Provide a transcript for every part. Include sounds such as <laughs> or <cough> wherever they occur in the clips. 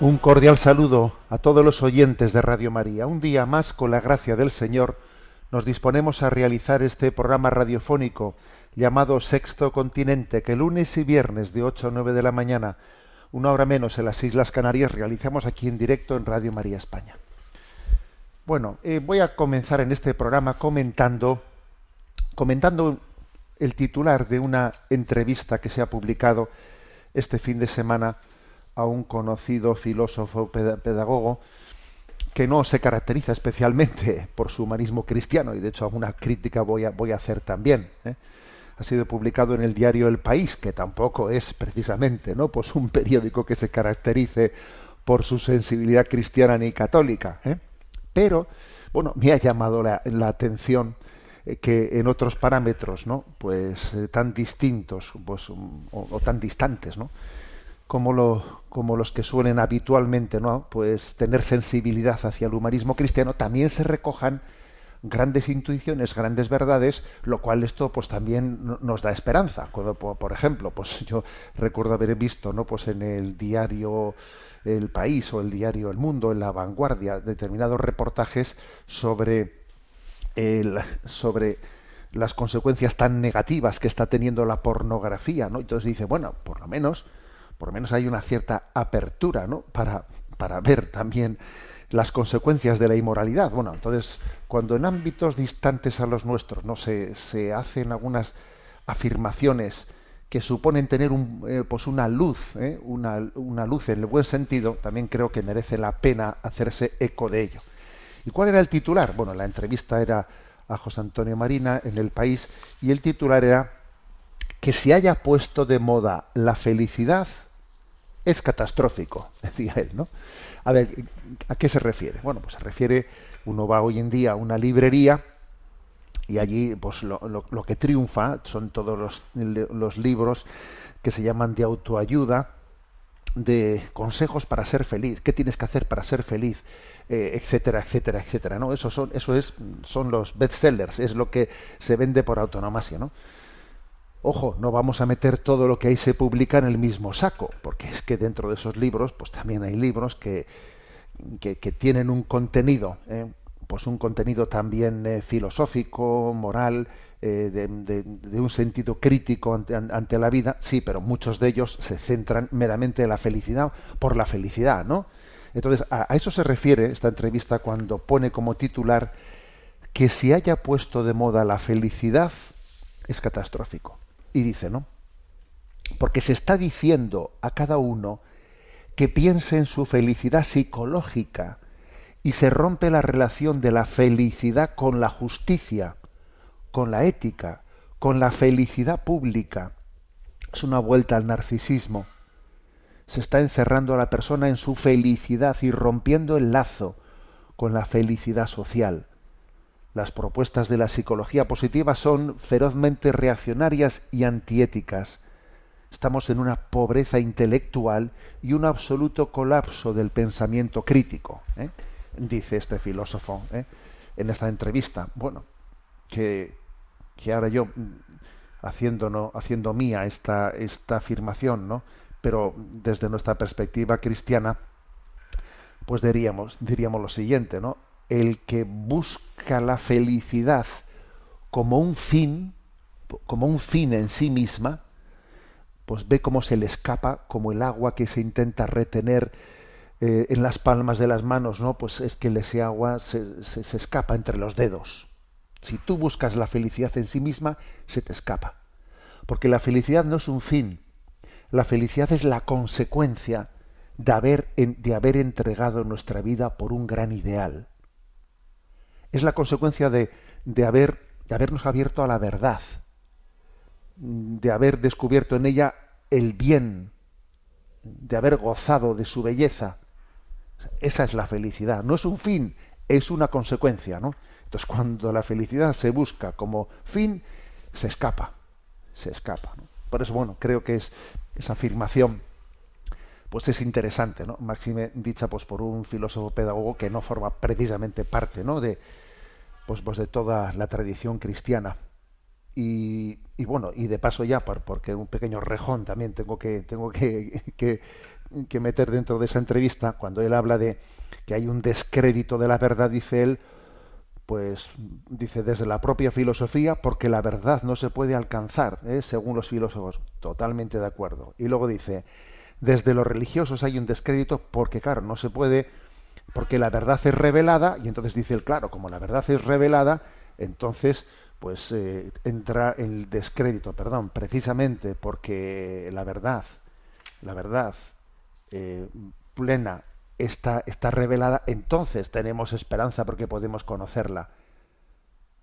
Un cordial saludo a todos los oyentes de Radio María. Un día más, con la gracia del Señor, nos disponemos a realizar este programa radiofónico llamado Sexto Continente, que lunes y viernes de 8 a 9 de la mañana, una hora menos en las Islas Canarias, realizamos aquí en directo en Radio María España. Bueno, eh, voy a comenzar en este programa comentando, comentando el titular de una entrevista que se ha publicado este fin de semana a un conocido filósofo peda- pedagogo que no se caracteriza especialmente <laughs> por su humanismo cristiano y de hecho alguna crítica voy a, voy a hacer también. ¿eh? Ha sido publicado en el diario El País, que tampoco es precisamente no pues un periódico que se caracterice por su sensibilidad cristiana ni católica. ¿eh? Pero, bueno, me ha llamado la, atención eh, que en otros parámetros, ¿no? Pues tan distintos, pues, o, o tan distantes, ¿no? Como, lo, como los que suelen habitualmente ¿no? pues tener sensibilidad hacia el humanismo cristiano, también se recojan grandes intuiciones, grandes verdades, lo cual esto pues también no- nos da esperanza. Cuando, por, por ejemplo, pues <laughs> yo recuerdo haber visto ¿no? pues en el diario El País o el diario El Mundo, en la vanguardia, determinados reportajes sobre el- sobre las consecuencias tan negativas que está teniendo la pornografía, ¿no? Entonces dice, bueno, por lo menos, por lo menos hay una cierta apertura, ¿no? Para, para ver también las consecuencias de la inmoralidad. Bueno, entonces, cuando en ámbitos distantes a los nuestros, no se, se hacen algunas afirmaciones que suponen tener un, eh, pues una luz, ¿eh? una, una luz en el buen sentido, también creo que merece la pena hacerse eco de ello. ¿Y cuál era el titular? Bueno, la entrevista era a José Antonio Marina en El País y el titular era que se haya puesto de moda la felicidad es catastrófico, <laughs> decía él, ¿no? A ver, ¿a qué se refiere? Bueno, pues se refiere, uno va hoy en día a una librería y allí pues lo, lo- que triunfa son todos los, los libros que se llaman de autoayuda, de consejos para ser feliz, qué tienes que hacer para ser feliz, eh, etcétera, etcétera, etcétera, ¿no? Eso son, eso es, son los bestsellers, es lo que se vende por autonomasia, ¿no? Ojo, no vamos a meter todo lo que ahí se publica en el mismo saco, porque es que dentro de esos libros, pues también hay libros que, que, tienen un contenido, ¿eh? pues un contenido también eh, filosófico, moral, eh, de, un sentido crítico ante, an- ante la vida, sí, pero muchos de ellos se centran meramente en la felicidad por la felicidad, ¿no? Entonces, a, eso se refiere esta entrevista cuando pone como titular que se haya puesto de moda la felicidad es catastrófico. Y dice, ¿no? Porque se está diciendo a cada uno que piense en su felicidad psicológica y se rompe la relación de la felicidad con la justicia, con la ética, con la felicidad pública. Es una vuelta al narcisismo. Se está encerrando a la persona en su felicidad y rompiendo el lazo con la felicidad social. Las propuestas de la psicología positiva son ferozmente reaccionarias y antiéticas. Estamos en una pobreza intelectual y un absoluto colapso del pensamiento crítico, ¿eh? dice este filósofo ¿eh? en esta entrevista. Bueno, que, que ahora yo, mm, haciendo, haciendo mía esta, esta afirmación, ¿no? pero desde nuestra perspectiva cristiana, pues diríamos, diríamos lo siguiente, ¿no? El que busca la felicidad como un fin, como un fin en sí misma, pues ve cómo se le escapa, como el agua que se intenta retener eh, en las palmas de las manos, ¿no? Pues es que ese agua se, se, se escapa entre los dedos. Si tú buscas la felicidad en sí misma, se te escapa. Porque la felicidad no es un fin, la felicidad es la consecuencia de haber, de haber entregado nuestra vida por un gran ideal. Es la consecuencia de, de, haber, de habernos abierto a la verdad, de haber descubierto en ella el bien, de haber gozado de su belleza. Esa es la felicidad. No es un fin, es una consecuencia, ¿no? Entonces, cuando la felicidad se busca como fin, se escapa, se escapa. Por eso, bueno, creo que es esa afirmación, pues es interesante, ¿no? Máxime dicha pues por un filósofo pedagogo que no forma precisamente parte, ¿no? De, pues, pues de toda la tradición cristiana. Y, y bueno, y de paso ya, por, porque un pequeño rejón también tengo que, tengo que, <laughs> que, que meter dentro de esa entrevista, cuando él habla de que hay un descrédito de la verdad, dice él, pues dice desde la propia filosofía, porque la verdad no se puede alcanzar, ¿eh? según los filósofos. Totalmente de acuerdo. Y luego dice, desde los religiosos hay un descrédito porque, claro, no se puede, porque la verdad es revelada, y entonces dice él, claro, como la verdad es revelada, entonces pues eh, entra el descrédito, perdón, precisamente porque la verdad, la verdad eh, plena está, está revelada, entonces tenemos esperanza porque podemos conocerla.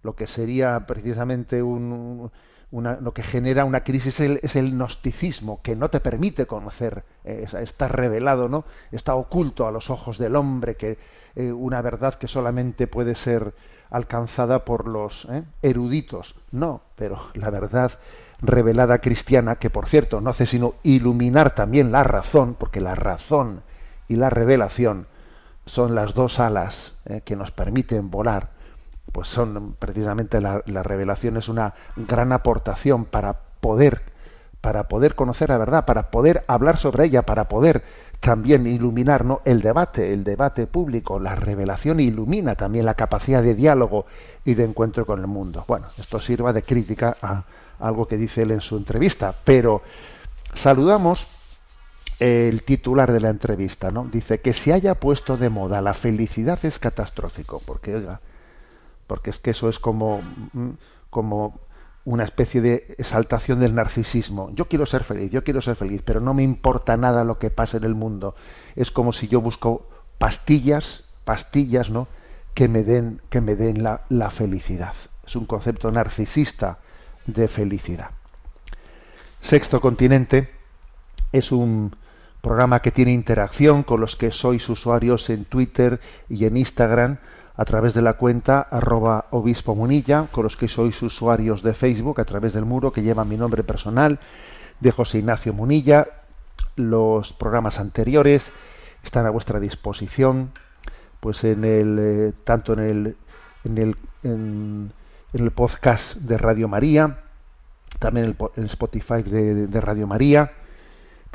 Lo que sería precisamente un, lo que genera una crisis es el, gnosticismo, que no te permite conocer, eh, está revelado, ¿no? Está oculto a los ojos del hombre, que eh, una verdad que solamente puede ser alcanzada por los ¿eh? eruditos. No, pero la verdad revelada cristiana, que por cierto no hace sino iluminar también la razón, porque la razón y la revelación son las dos alas que nos permiten volar, pues son precisamente la, la, revelación es una gran aportación para poder para poder conocer la verdad, para poder hablar sobre ella, para poder también iluminar el debate, el debate público, la revelación ilumina también la capacidad de diálogo y de encuentro con el mundo. Bueno, esto sirva de crítica a algo que dice él en su entrevista, pero saludamos el titular de la entrevista, ¿no? Dice que se haya puesto de moda la felicidad es catastrófico, porque oiga, porque es que eso es como como una especie de exaltación del narcisismo. Yo quiero ser feliz, yo quiero ser feliz, pero no me importa nada lo que pase en el mundo. Es como si yo busco pastillas, pastillas, ¿no? que me den, que me den la, la felicidad. Es un concepto narcisista de felicidad. Sexto continente es un programa que tiene interacción con los que sois usuarios en Twitter y en Instagram a través de la cuenta arroba obispo munilla, con los que sois usuarios de Facebook a través del muro que lleva mi nombre personal de José Ignacio Munilla. Los programas anteriores están a vuestra disposición, pues en el eh, tanto en el en el en, el podcast de Radio María, también en el, Spotify de, de Radio María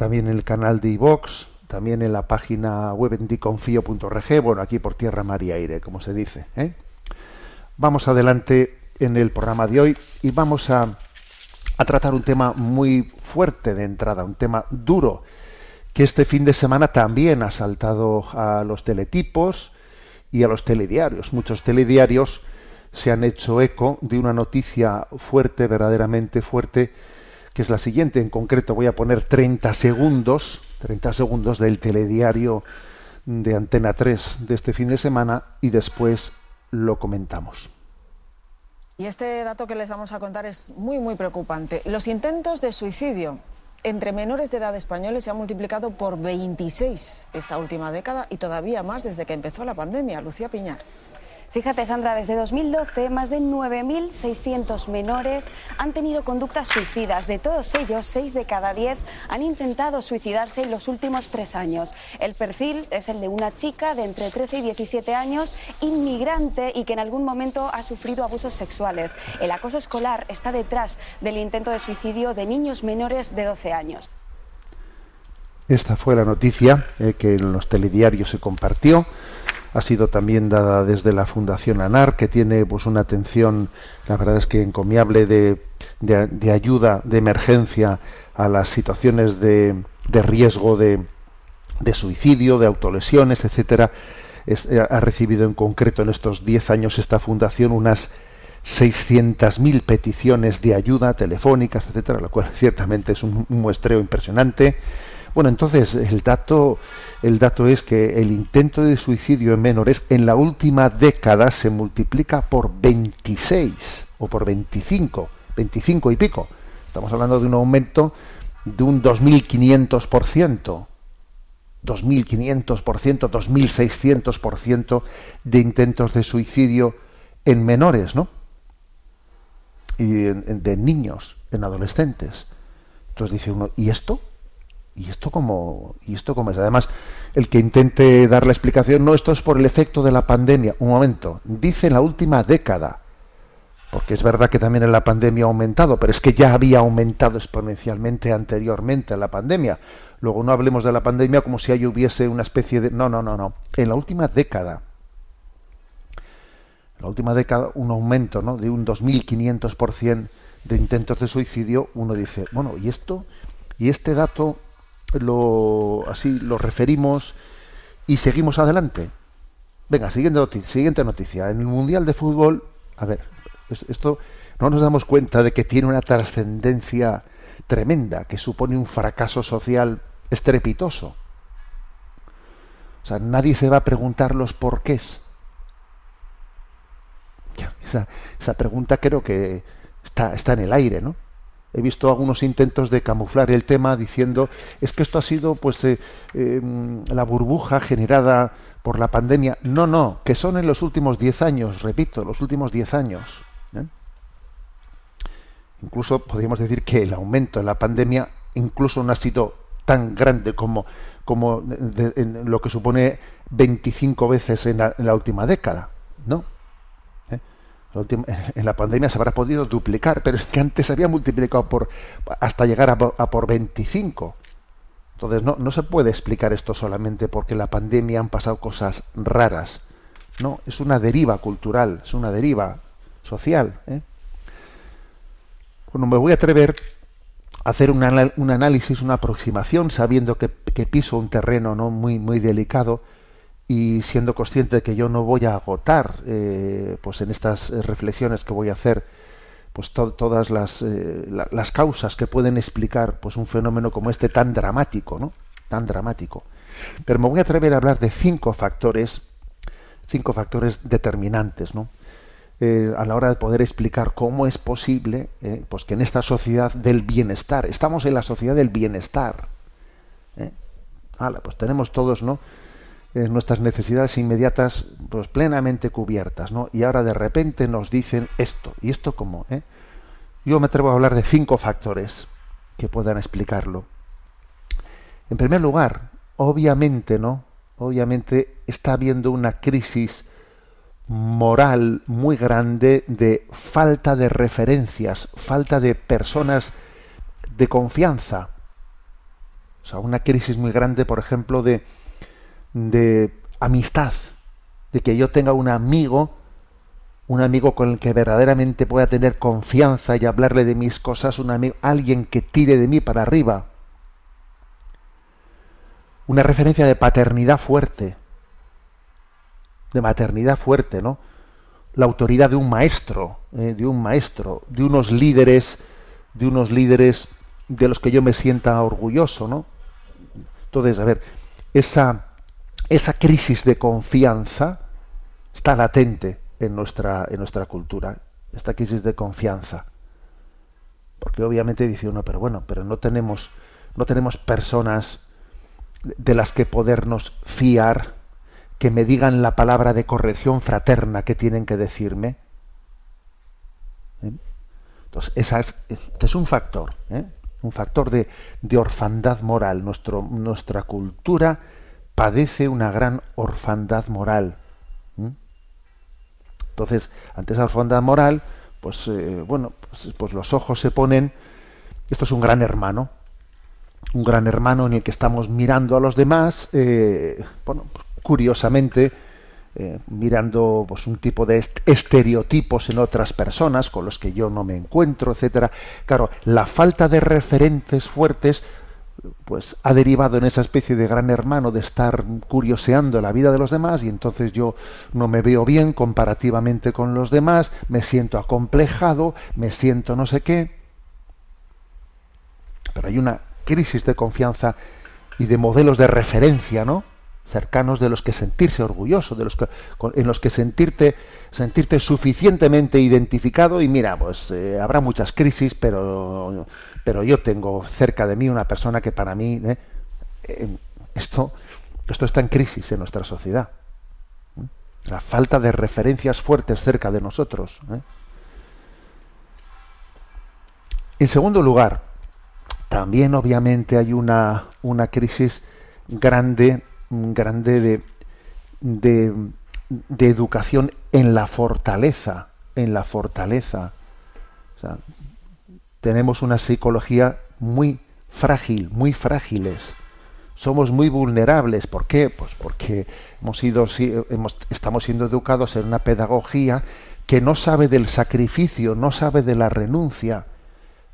también en el canal de iVox, también en la página web en diconfío.org, bueno, aquí por tierra, mar y aire, como se dice. ¿eh? Vamos adelante en el programa de hoy y vamos a, a tratar un tema muy fuerte de entrada, un tema duro, que este fin de semana también ha saltado a los teletipos y a los telediarios. Muchos telediarios se han hecho eco de una noticia fuerte, verdaderamente fuerte, que es la siguiente. En concreto voy a poner 30 segundos, 30 segundos del telediario de Antena 3 de este fin de semana y después lo comentamos. Y este dato que les vamos a contar es muy, muy preocupante. Los intentos de suicidio entre menores de edad españoles se han multiplicado por 26 esta última década y todavía más desde que empezó la pandemia. Lucía Piñar. Fíjate, Sandra, desde 2012 más de 9.600 menores han tenido conductas suicidas. De todos ellos, 6 de cada 10 han intentado suicidarse en los últimos tres años. El perfil es el de una chica de entre 13 y 17 años, inmigrante y que en algún momento ha sufrido abusos sexuales. El acoso escolar está detrás del intento de suicidio de niños menores de 12 años. Esta fue la noticia eh, que en los telediarios se compartió ha sido también dada desde la Fundación ANAR, que tiene pues una atención, la verdad es que encomiable de, de, ayuda, de emergencia a las situaciones de, de riesgo de, de, suicidio, de autolesiones, etcétera. Es, ha recibido en concreto en estos 10 años esta fundación unas 600.000 peticiones de ayuda telefónicas, etcétera, lo cual <laughs> ciertamente es un muestreo impresionante Bueno, entonces el dato, el dato es que el intento de suicidio en menores en la última década se multiplica por 26 o por 25, 25 y pico. Estamos hablando de un aumento de un 2.500%, 2.500%, 2.600% de intentos de suicidio en menores, ¿no? Y en- de niños, en adolescentes. Entonces dice uno, ¿y esto? ¿Y esto cómo, ¿Y esto cómo es? Además, el que intente dar la explicación, no, esto es por el efecto de la pandemia. Un momento, dice en la última década, porque es verdad que también en la pandemia ha aumentado, pero es que ya había aumentado exponencialmente anteriormente a la pandemia. Luego no hablemos de la pandemia como si ahí hubiese una especie de... No, no, no, no. En la última década, en la última década, un aumento ¿no? de un 2.500% de intentos de suicidio, uno dice, bueno, ¿y esto? Y este dato lo así lo referimos y seguimos adelante. Venga, siguiente noticia, siguiente noticia. En el Mundial de Fútbol, a ver, es- esto no nos damos cuenta de que tiene una trascendencia tremenda, que supone un fracaso social estrepitoso. O sea, nadie se va a preguntar los porqués. Esa pregunta creo que está, está en el aire, ¿no? He visto algunos intentos de camuflar el tema diciendo es que esto ha sido pues eh, eh, la burbuja generada por la pandemia. No, no, que son en los últimos 10 años, repito, los últimos 10 años. ¿eh? Incluso podríamos decir que el aumento en la pandemia incluso no ha sido tan grande como, como de- de- lo que supone 25 veces en la, en la última década. No, en la pandemia se habrá podido duplicar, pero es que antes se había multiplicado por hasta llegar a, por- a por 25. Entonces no, no se puede explicar esto solamente porque en la pandemia han pasado cosas raras. No, es una deriva cultural, es una deriva social. ¿eh? Bueno, me voy a atrever a hacer un, un análisis, una aproximación, sabiendo que, que piso un terreno no muy muy delicado y siendo consciente de que yo no voy a agotar eh, pues en estas eh, reflexiones que voy a hacer pues to- todas las, eh, la- las causas que pueden explicar pues un fenómeno como este tan dramático no tan dramático. Pero me voy a atrever a hablar de cinco factores cinco factores determinantes no a la hora de poder explicar cómo es posible pues que en esta sociedad del bienestar estamos en la sociedad del bienestar pues tenemos todos no eh, nuestras necesidades inmediatas pues plenamente cubiertas no y ahora de repente nos dicen esto. Y esto cómo ¿eh? yo me atrevo a hablar de cinco factores que puedan explicarlo. En primer lugar obviamente no obviamente está habiendo una crisis moral muy grande de falta de referencias falta de personas de confianza. O sea una crisis muy grande por ejemplo de de amistad, de que yo tenga un amigo, un amigo con el que verdaderamente pueda tener confianza y hablarle de mis cosas, un amigo, alguien que tire de mí para arriba. Una referencia de paternidad fuerte, de maternidad fuerte, ¿no? La autoridad de un maestro, eh, de un maestro, de unos líderes, de unos líderes de los que yo me sienta orgulloso, ¿no? Entonces, a ver, esa esa crisis de confianza está latente en nuestra, en nuestra cultura, esta crisis de confianza. Porque obviamente dice uno, pero bueno, pero no tenemos, no tenemos personas de las que podernos fiar, que me digan la palabra de corrección fraterna que tienen que decirme. ¿Eh? Entonces, es, este es un factor, ¿eh? un factor de, de orfandad moral. Nuestra cultura padece una gran orfandad moral. Entonces, ante esa orfandad moral, pues eh, bueno, pues, pues los ojos se ponen. Esto es un gran hermano, un gran hermano en el que estamos mirando a los demás, eh, bueno, pues, curiosamente, eh, mirando pues un tipo de est- estereotipos en otras personas con los que yo no me encuentro, etcétera. Claro, la falta de referentes fuertes pues ha derivado en esa especie de gran hermano de estar curioseando la vida de los demás y entonces yo no me veo bien comparativamente con los demás, me siento acomplejado, me siento no sé qué. Pero hay una crisis de confianza y de modelos de referencia, ¿no? cercanos de los que sentirse orgulloso, de los que, en los que sentirte, sentirte suficientemente identificado y mira, pues eh, habrá muchas crisis, pero, pero yo tengo cerca de mí una persona que para mí ¿eh? Eh, esto, esto está en crisis en nuestra sociedad. La falta de referencias fuertes cerca de nosotros. En segundo lugar, también obviamente hay una, una crisis grande grande de, de, educación en la fortaleza, en la fortaleza. Tenemos una psicología muy frágil, muy frágiles. Somos muy vulnerables. ¿Por qué? Pues porque hemos sido, hemos, estamos siendo educados en una pedagogía que no sabe del sacrificio, no sabe de la renuncia.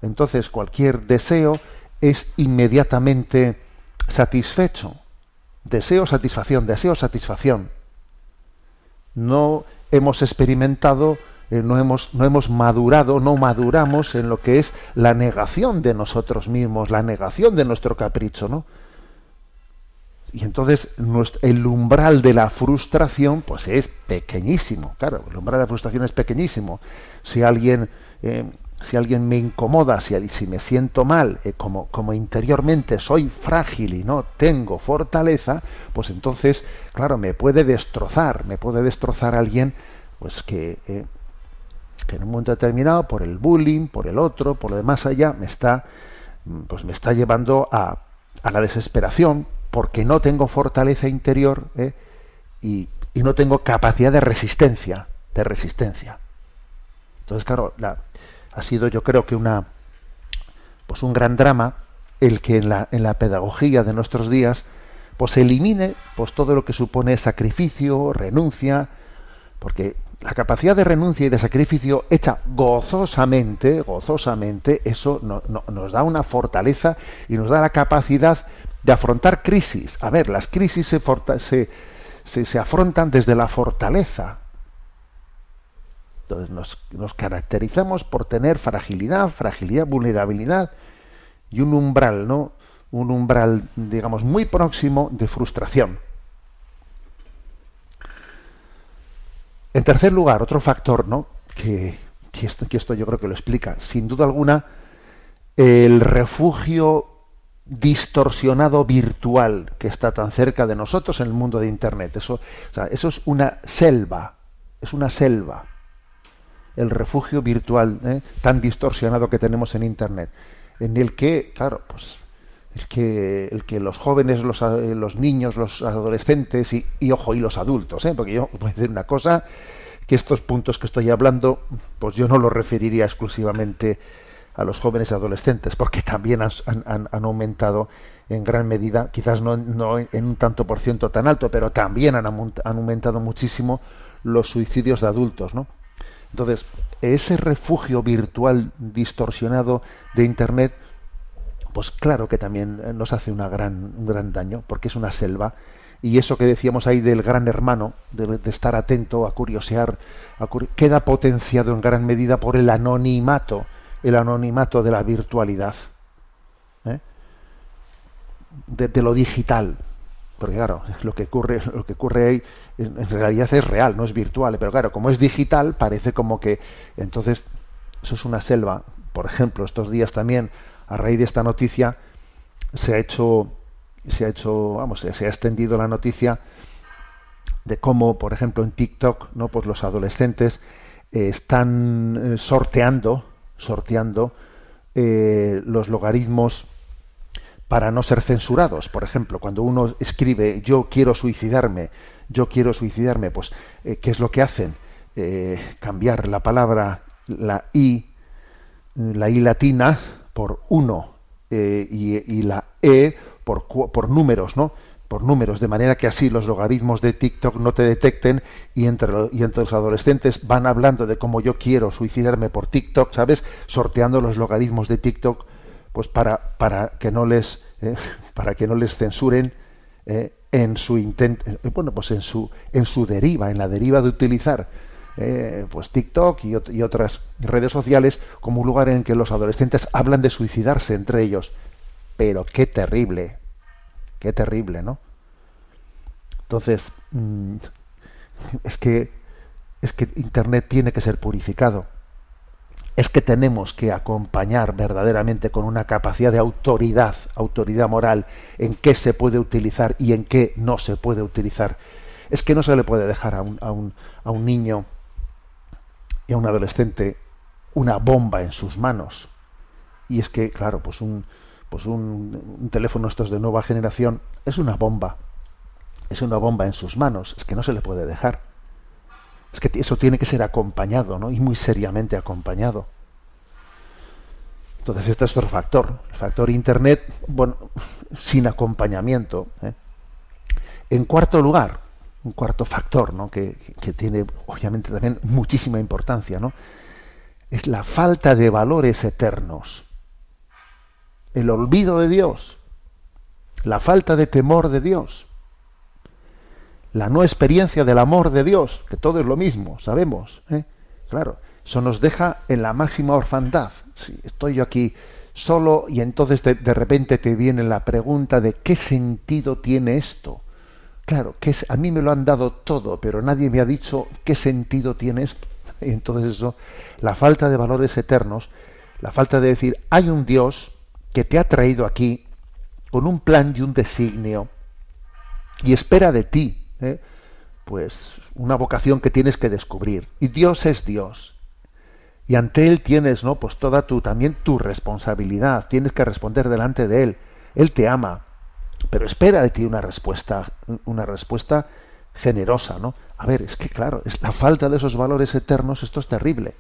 Entonces cualquier deseo es inmediatamente satisfecho. Deseo satisfacción, deseo satisfacción. No hemos experimentado, eh, no, hemos, no hemos madurado, no maduramos en lo que es la negación de nosotros mismos, la negación de nuestro capricho, ¿no? Y entonces el umbral de la frustración, pues es pequeñísimo. Claro, el umbral de la frustración es pequeñísimo. Si alguien eh, si alguien me incomoda, si, si me siento mal, eh, como, como interiormente soy frágil y no tengo fortaleza, pues entonces, claro, me puede destrozar, me puede destrozar alguien, pues que, que en un momento determinado, por el bullying, por el otro, por lo demás allá, me está, mm, pues me está llevando a, a la desesperación, porque no tengo fortaleza interior eh, y, y no tengo capacidad de resistencia, de resistencia. Entonces, claro, la, ha sido yo creo que una pues un gran drama el que en la, en la pedagogía de nuestros días pues elimine pues todo lo que supone sacrificio, renuncia, porque la capacidad de renuncia y de sacrificio hecha gozosamente, gozosamente, eso nos da una fortaleza y nos da la capacidad de afrontar crisis. A ver, las crisis se, se, se afrontan desde la fortaleza, entonces nos, caracterizamos por tener fragilidad, fragilidad, vulnerabilidad y un umbral, ¿no? Un umbral, digamos, muy próximo de frustración. En tercer lugar, otro factor, ¿no? Que, esto, que esto yo creo que lo explica, sin duda alguna, el refugio distorsionado virtual que está tan cerca de nosotros en el mundo de Internet. Eso, eso es una selva, es una selva el refugio virtual ¿eh? tan distorsionado que tenemos en Internet, en el que, claro, pues el que, el que los jóvenes, los, eh, los niños, los adolescentes y, ojo, y los adultos, ¿eh? porque yo <laughs> voy a decir una cosa, que estos puntos que estoy hablando, pues yo no los referiría exclusivamente a los jóvenes y adolescentes, porque también han, han, han aumentado en gran medida, quizás no, no, en un tanto por ciento tan alto, pero también han, han aumentado muchísimo los suicidios de adultos, ¿no? Entonces, ese refugio virtual distorsionado de Internet, pues claro que también eh, nos hace una gran, un gran daño, porque es una selva. Y eso que decíamos ahí del gran hermano, de, estar atento, a curiosear, queda potenciado en gran medida por el anonimato, el anonimato de la virtualidad, ¿eh? de, lo digital, porque claro, lo que ocurre, lo que ocurre ahí en realidad es real, no es virtual, pero claro, como es digital, parece como que entonces eso es una selva. Por ejemplo, estos días también, a raíz de esta noticia, se ha hecho, se ha hecho, vamos, se ha extendido la noticia de cómo, por ejemplo, en TikTok, no, pues los adolescentes eh, están eh, sorteando, sorteando eh, los logaritmos para no ser censurados. Por ejemplo, cuando uno escribe yo quiero suicidarme, yo quiero suicidarme, pues ¿qué es lo que hacen? Cambiar la palabra, la I, la I latina por uno eh, y, la E por, por números, ¿no? por números, de manera que así los logaritmos de TikTok no te detecten y entre, y entre los adolescentes van hablando de cómo yo quiero suicidarme por TikTok, ¿sabes? Sorteando los logaritmos de TikTok pues para, para que no les eh, <laughs> para que no les censuren eh, en su intento bueno pues en su en su deriva en la deriva de utilizar pues TikTok y, otras redes sociales como un lugar en que los adolescentes hablan de suicidarse entre ellos pero qué terrible Qué terrible, ¿no? Entonces, mm, es que es que Internet tiene que ser purificado. Es que tenemos que acompañar verdaderamente con una capacidad de autoridad, autoridad moral, en qué se puede utilizar y en qué no se puede utilizar. Es que no se le puede dejar a un, a un, a un niño y a un adolescente una bomba en sus manos. Y es que, claro, pues un, pues un, teléfono estos de nueva generación es una bomba. Es una bomba en sus manos. Es que no se le puede dejar. Es que eso tiene que ser acompañado, ¿no? Y muy seriamente acompañado. Entonces, este es otro factor. El factor Internet, bueno, sin acompañamiento. ¿eh? En cuarto lugar, un cuarto factor, ¿no? Que, que tiene, obviamente, también muchísima importancia, ¿no? Es la falta de valores eternos. El olvido de Dios. La falta de temor de Dios la no experiencia del amor de Dios, que todo es lo mismo, sabemos. ¿eh? Claro, eso nos deja en la máxima orfandad. Si estoy yo aquí solo y entonces de, de, repente te viene la pregunta de qué sentido tiene esto. Claro, que a mí me lo han dado todo, pero nadie me ha dicho qué sentido tiene esto. <laughs> Y entonces eso, la falta de valores eternos, la falta de decir, hay un Dios que te ha traído aquí con un plan y un designio y espera de ti ¿eh? pues una vocación que tienes que descubrir. Y Dios es Dios. Y ante Él tienes, ¿no? Pues toda tu, también tu responsabilidad. Tienes que responder delante de Él. Él te ama. Pero espera de ti una respuesta, una respuesta generosa, ¿no? A ver, es que claro, es la falta de esos valores eternos, esto es terrible.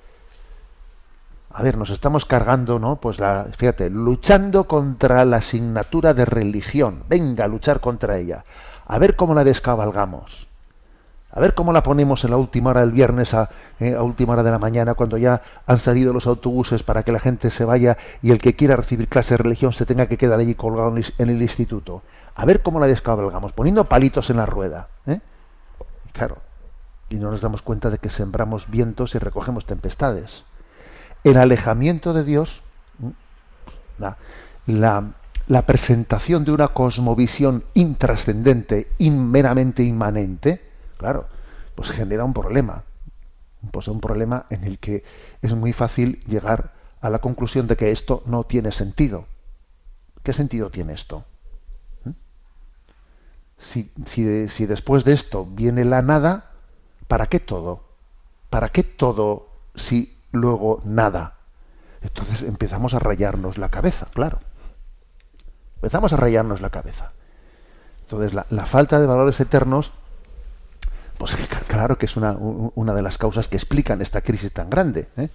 A ver, nos estamos cargando, ¿no? Pues la, fíjate, luchando contra la asignatura de religión. Venga, a luchar contra ella a ver cómo la descabalgamos. A ver cómo la ponemos en la última hora del viernes a, eh, a, última hora de la mañana, cuando ya han salido los autobuses para que la gente se vaya y el que quiera recibir clase de religión se tenga que quedar allí colgado en el instituto. A ver cómo la descabalgamos, poniendo palitos en la rueda. ¿eh? Claro, y no nos damos cuenta de que sembramos vientos y recogemos tempestades. El alejamiento de Dios, la, la la presentación de una cosmovisión intrascendente, meramente inmanente, claro, pues genera un problema. Pues un problema en el que es muy fácil llegar a la conclusión de que esto no tiene sentido. ¿Qué sentido tiene esto? ¿Mm? Si, después de esto viene la nada, ¿para qué todo? ¿Para qué todo si luego nada? Entonces empezamos a rayarnos la cabeza, claro. Empezamos a rayarnos la cabeza. Entonces, la falta de valores eternos, pues claro que es una, una, de las causas que explican esta crisis tan grande. ¿eh?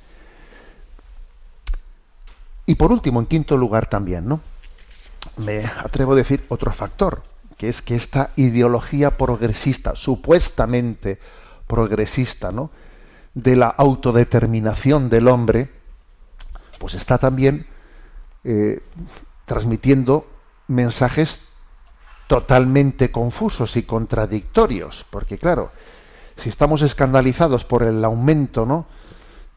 Y por último, en quinto lugar también, ¿no? Me atrevo a decir otro factor, que es que esta ideología progresista, supuestamente progresista, ¿no? de la autodeterminación del hombre, pues está también eh, transmitiendo mensajes totalmente confusos y contradictorios, porque claro, si estamos escandalizados por el aumento, ¿no?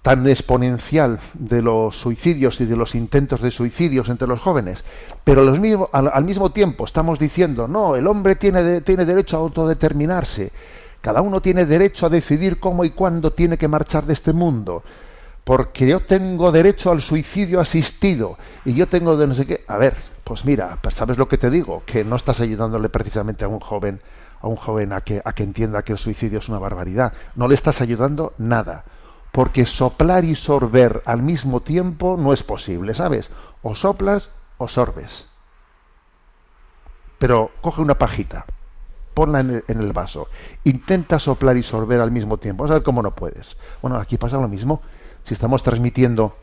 tan exponencial de los suicidios y de los intentos de suicidios entre los jóvenes, pero los al, al, mismo tiempo estamos diciendo, no, el hombre tiene, tiene derecho a autodeterminarse, cada uno tiene derecho a decidir cómo y cuándo tiene que marchar de este mundo, porque yo tengo derecho al suicidio asistido y yo tengo de no sé qué. A ver, pues mira, sabes lo que te digo, que no estás ayudándole precisamente a un joven, a un joven a que, a que entienda que el suicidio es una barbaridad. No le estás ayudando nada, porque soplar y sorber al mismo tiempo no es posible, ¿sabes? O soplas o sorbes. Pero coge una pajita, ponla en el, vaso, intenta soplar y sorber al mismo tiempo, a ver cómo no puedes. Bueno, aquí pasa lo mismo si estamos transmitiendo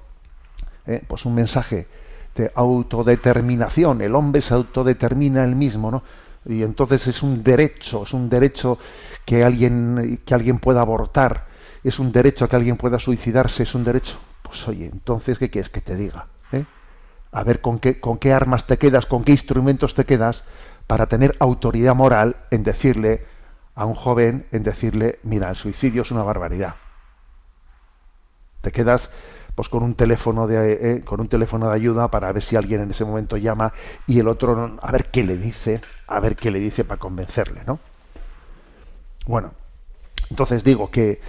eh, pues un mensaje de autodeterminación, el hombre se autodetermina él mismo, ¿no? Y entonces es un derecho, es un derecho que alguien, que alguien pueda abortar, es un derecho que alguien pueda suicidarse, es un derecho. Pues oye, entonces, ¿qué quieres que te diga? ¿Eh? A ver con qué, con qué armas te quedas, con qué instrumentos te quedas para tener autoridad moral en decirle a un joven, en decirle, mira, el suicidio es una barbaridad te quedas pues con un teléfono de eh, con un teléfono de ayuda para ver si alguien en ese momento llama y el otro a ver qué le dice, a ver qué le dice para convencerle, ¿no? Bueno, entonces digo que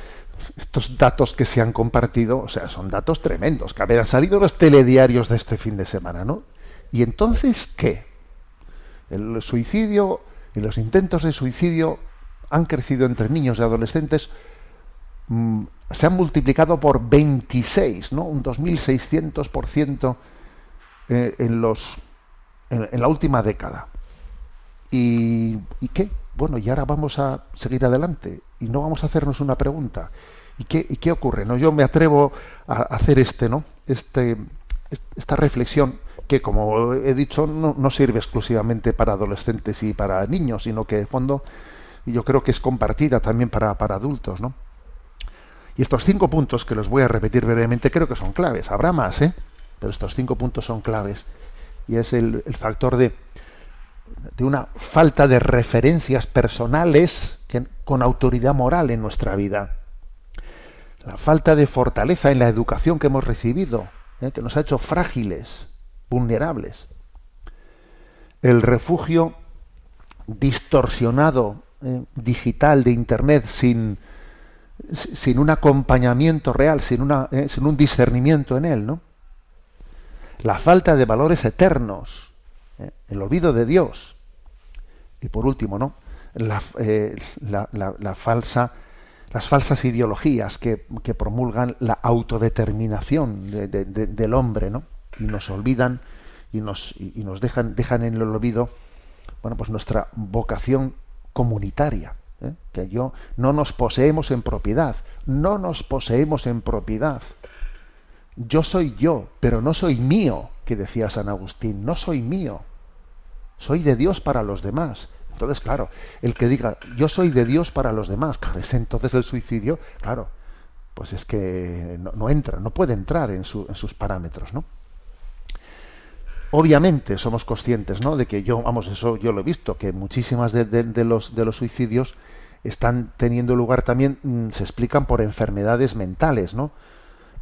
estos datos que se han compartido, o sea, son datos tremendos, que han salido los telediarios de este fin de semana, ¿no? Y entonces, ¿qué? El suicidio y los intentos de suicidio han crecido entre niños y adolescentes, se han multiplicado por 26, ¿no? Un 2.600% eh, en, los, en, en, la última década. ¿Y, ¿Y qué? Bueno, y ahora vamos a seguir adelante y no vamos a hacernos una pregunta. ¿Y qué, y qué ocurre? ¿no? Yo me atrevo a hacer este, ¿no? Este, esta reflexión que, como he dicho, no, no, sirve exclusivamente para adolescentes y para niños, sino que, de fondo, yo creo que es compartida también para, para adultos, ¿no? Y estos cinco puntos, que los voy a repetir brevemente, creo que son claves. Habrá más, ¿eh? Pero estos cinco puntos son claves. Y es el, factor de, de una falta de referencias personales con autoridad moral en nuestra vida. La falta de fortaleza en la educación que hemos recibido, ¿eh? que nos ha hecho frágiles, vulnerables. El refugio distorsionado eh, digital de Internet sin, sin un acompañamiento real, sin, una, eh, sin un discernimiento en él, ¿no? La falta de valores eternos, eh, el olvido de Dios. Y por último, ¿no? La, eh, la, la, falsa, las falsas ideologías que, promulgan la autodeterminación de, de, de, del hombre, ¿no? Y nos olvidan y nos, y nos dejan, dejan en el olvido, bueno, pues nuestra vocación comunitaria. ¿Eh? que yo no nos poseemos en propiedad, no nos poseemos en propiedad. Yo soy yo, pero no soy mío, que decía San Agustín, no soy mío. Soy de Dios para los demás. Entonces, claro, el que diga yo soy de Dios para los demás, es entonces el suicidio, claro, pues es que no, entra, no puede entrar en, su, en sus parámetros, ¿no? Obviamente somos conscientes, ¿no? De que yo, vamos, eso yo lo he visto, que muchísimas de los, de los suicidios están teniendo lugar también, mmm, se explican por enfermedades mentales, ¿no?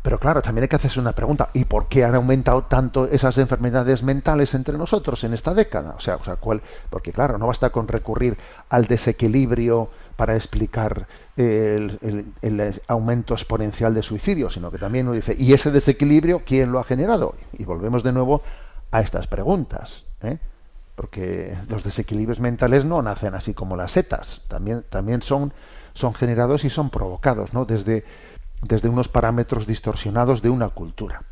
Pero claro, también hay que hacerse una pregunta, ¿y por qué han aumentado tanto esas enfermedades mentales entre nosotros en esta década? O sea, o sea ¿cuál? porque claro, no basta con recurrir al desequilibrio para explicar el, el, el, aumento exponencial de suicidios, sino que también uno dice, ¿y ese desequilibrio quién lo ha generado? Y volvemos de nuevo a estas preguntas. ¿eh? Porque los desequilibrios mentales no nacen así como las setas, también, también son, son generados y son provocados ¿no? desde, desde unos parámetros distorsionados de una cultura.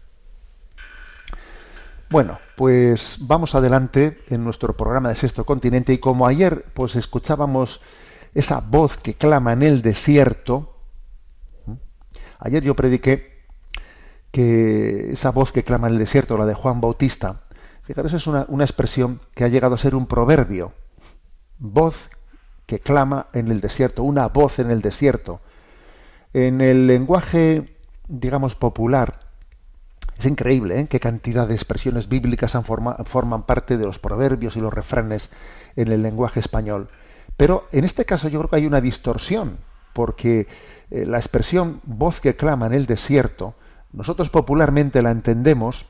Bueno, pues vamos adelante en nuestro programa de Sexto Continente y como ayer pues escuchábamos esa voz que clama en el desierto, ayer yo prediqué que esa voz que clama en el desierto, la de Juan Bautista, Fijaros, es una, una, expresión que ha llegado a ser un proverbio. Voz que clama en el desierto, una voz en el desierto. En el lenguaje, digamos, popular, es increíble ¿eh? qué cantidad de expresiones bíblicas forma, forman parte de los proverbios y los refranes en el lenguaje español. Pero en este caso yo creo que hay una distorsión, porque eh, la expresión voz que clama en el desierto, nosotros popularmente la entendemos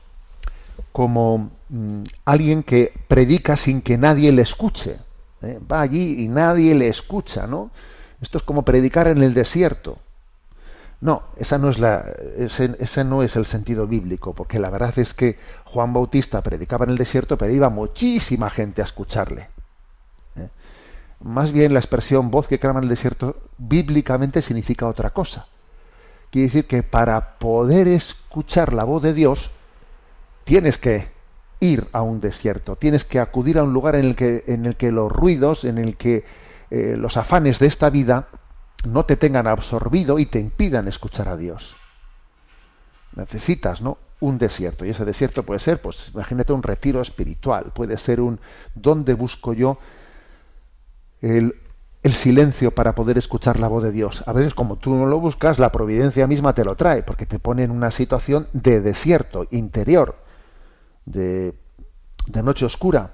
como mmm, alguien que predica sin que nadie le escuche. ¿eh? Va allí y nadie le escucha, ¿no? Esto es como predicar en el desierto. No, esa no es la, ese, ese, no es el sentido bíblico, porque la verdad es que Juan Bautista predicaba en el desierto, pero iba muchísima gente a escucharle. ¿eh? Más bien la expresión voz que clama en el desierto bíblicamente significa otra cosa. Quiere decir que para poder escuchar la voz de Dios, tienes que ir a un desierto, tienes que acudir a un lugar en el que, en el que los ruidos, en el que eh, los afanes de esta vida no te tengan absorbido y te impidan escuchar a Dios. Necesitas, ¿no? Un desierto. Y ese desierto puede ser, pues imagínate un retiro espiritual, puede ser un ¿dónde busco yo el, el silencio para poder escuchar la voz de Dios? A veces como tú no lo buscas, la providencia misma te lo trae, porque te pone en una situación de desierto interior de, de noche oscura,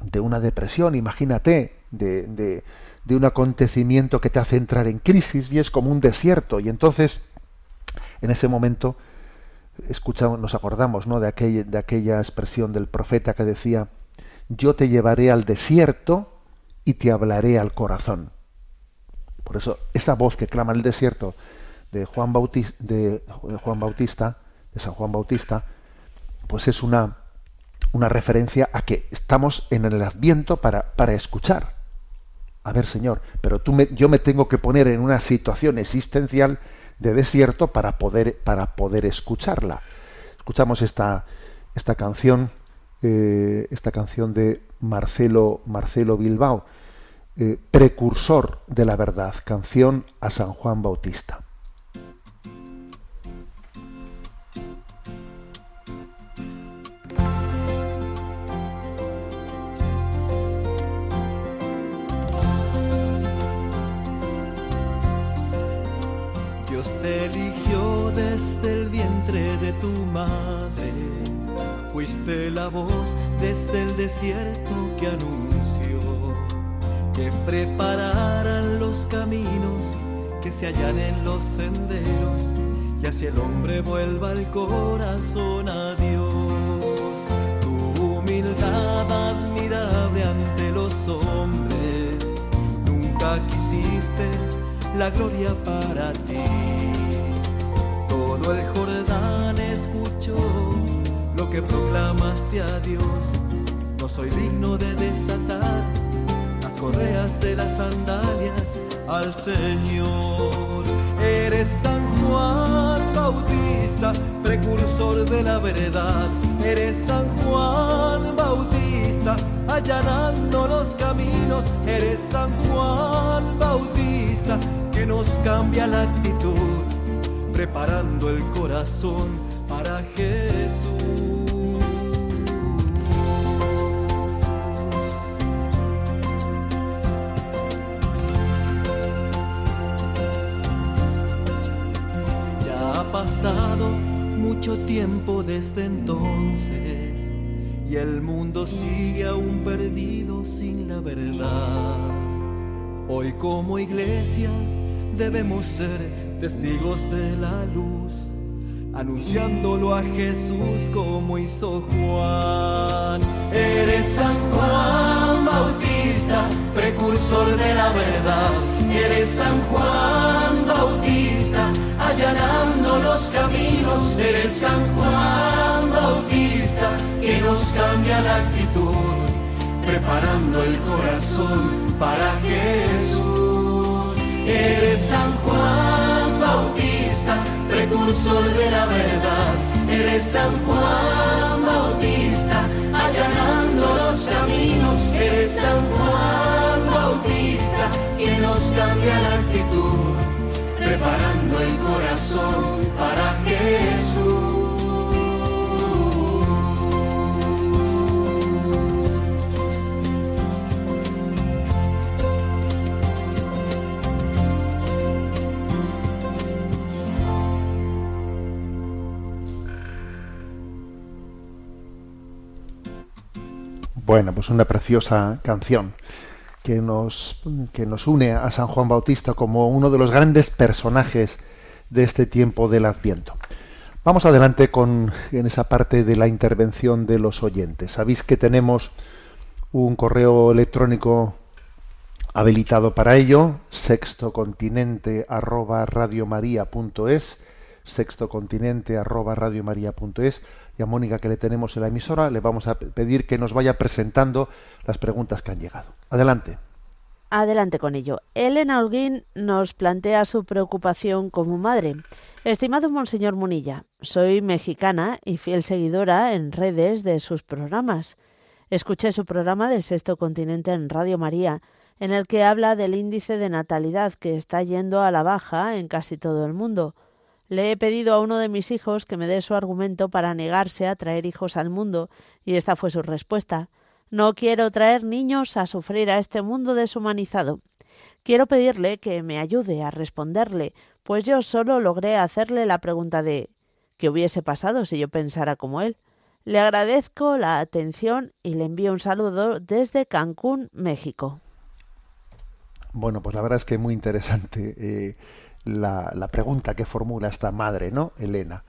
de una depresión, imagínate, de, de, un acontecimiento que te hace entrar en crisis y es como un desierto. Y entonces, en ese momento, escuchamos, nos acordamos ¿no? de, de aquella expresión del profeta que decía, yo te llevaré al desierto y te hablaré al corazón. Por eso, esa voz que clama en el desierto de Juan, Bautista, de Juan Bautista, de San Juan Bautista, pues es una, una referencia a que estamos en el adviento para, para escuchar. A ver, Señor, pero tú me, yo me tengo que poner en una situación existencial de desierto para poder, para poder escucharla. Escuchamos esta, esta canción, eh, esta canción de Marcelo, Marcelo Bilbao, eh, precursor de la verdad, canción a San Juan Bautista. Tu madre. Fuiste la voz desde el desierto que anunció que prepararan los caminos que se hallan en los senderos y hacia el hombre vuelva el corazón a Dios. Tu humildad admirable ante los hombres, nunca quisiste la gloria para ti. Todo el Jordán lo que proclamaste a Dios. No soy digno de desatar las correas de las sandalias al Señor. Eres San Juan Bautista, precursor de la verdad. Eres San Juan Bautista, allanando los caminos. Eres San Juan Bautista, que nos cambia la actitud, preparando el corazón para Jesús. Ya ha pasado mucho tiempo desde entonces y el mundo sigue aún perdido sin la verdad. Hoy como iglesia debemos ser testigos de la luz, anunciándolo a Jesús como hizo Juan. Eres San Juan Bautista, precursor de la verdad. Eres San Juan Bautista, allanando los caminos. Eres San Juan Bautista, que nos cambia la actitud preparando el corazón para Jesús. Eres San Juan precursor de la verdad. Eres San Juan Bautista, allanando los caminos. Eres San Juan Bautista, que nos cambia la actitud, preparando el corazón para Jesús. Bueno, pues una preciosa canción que nos, que nos une a San Juan Bautista como uno de los grandes personajes de este tiempo del Adviento. Vamos adelante con en esa parte de la intervención de los oyentes. Sabéis que tenemos un correo electrónico habilitado para ello, sextocontinente arroba y a Mónica que le tenemos en la emisora le vamos a pedir que nos vaya presentando las preguntas que han llegado. Adelante. Adelante con ello. Elena Holguín nos plantea su preocupación como madre. Estimado Monseñor Munilla, soy mexicana y fiel seguidora en redes de sus programas. Escuché su programa de Sexto Continente en Radio María, en el que habla del índice de natalidad que está yendo a la baja en casi todo el mundo. Le he pedido a uno de mis hijos que me dé su argumento para negarse a traer hijos al mundo, y esta fue su respuesta. No quiero traer niños a sufrir a este mundo deshumanizado. Quiero pedirle que me ayude a responderle, pues yo solo logré hacerle la pregunta de ¿qué hubiese pasado si yo pensara como él? Le agradezco la atención y le envío un saludo desde Cancún, México. Bueno, pues la verdad es que muy interesante eh, la, pregunta que formula esta madre, ¿no? Elena.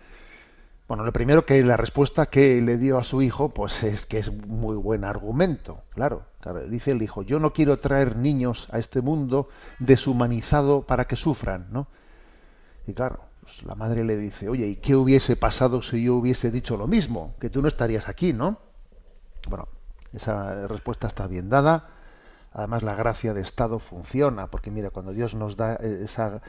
Bueno, lo primero que la respuesta que le dio a su hijo, pues es que es muy buen argumento. Claro, dice el hijo, yo no quiero traer niños a este mundo deshumanizado para que sufran, ¿no? Y claro, pues la madre le dice, oye, ¿y qué hubiese pasado si yo hubiese dicho lo mismo? Que tú no estarías aquí, ¿no? Bueno, esa respuesta está bien dada. Además, la gracia de Estado funciona, porque mira, cuando Dios nos da esa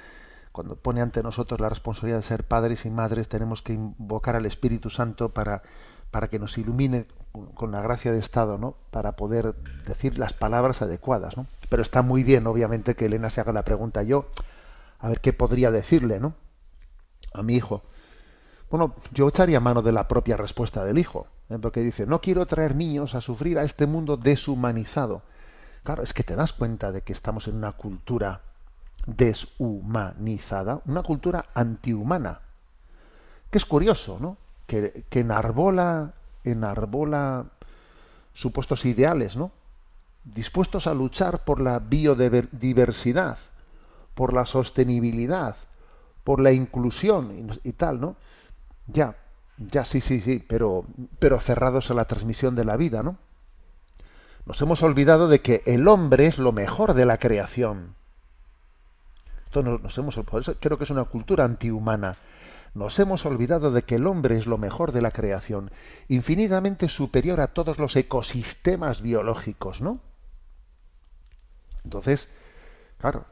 cuando pone ante nosotros la responsabilidad de ser padres y madres, tenemos que invocar al Espíritu Santo para, para que nos ilumine con la gracia de Estado, ¿no? Para poder decir las palabras adecuadas, ¿no? Pero está muy bien, obviamente, que Elena se haga la pregunta yo, a ver qué podría decirle, ¿no? A mi hijo. Bueno, yo echaría mano de la propia respuesta del hijo, ¿eh? porque dice, no quiero traer niños a sufrir a este mundo deshumanizado. Claro, es que te das cuenta de que estamos en una cultura deshumanizada, una cultura antihumana. Que es curioso, ¿no? Que, enarbola, enarbola supuestos ideales, ¿no? Dispuestos a luchar por la biodiversidad, por la sostenibilidad, por la inclusión y, y tal, ¿no? Ya, ya sí, sí, sí, pero, pero cerrados a la transmisión de la vida, ¿no? Nos hemos olvidado de que el hombre es lo mejor de la creación nos, hemos, creo que es una cultura antihumana. Nos hemos olvidado de que el hombre es lo mejor de la creación, infinitamente superior a todos los ecosistemas biológicos, ¿no? Entonces, claro,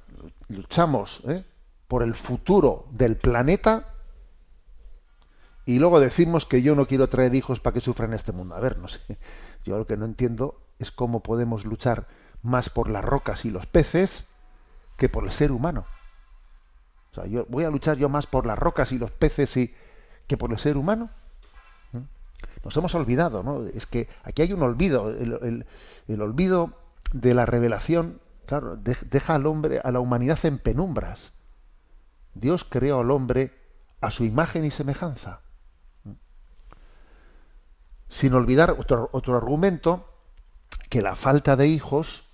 luchamos ¿eh? por el futuro del planeta y luego decimos que yo no quiero traer hijos para que sufran este mundo. A ver, no sé. Yo lo que no entiendo es cómo podemos luchar más por las rocas y los peces que por el ser humano yo voy a luchar yo más por las rocas y los peces y, que por el ser humano. ¿Mm? Nos hemos olvidado, ¿no? Es que aquí hay un olvido, el, olvido de la revelación, claro, deja al hombre, a la humanidad en penumbras. Dios creó al hombre a su imagen y semejanza. ¿Mm? Sin olvidar otro, otro argumento, que la falta de hijos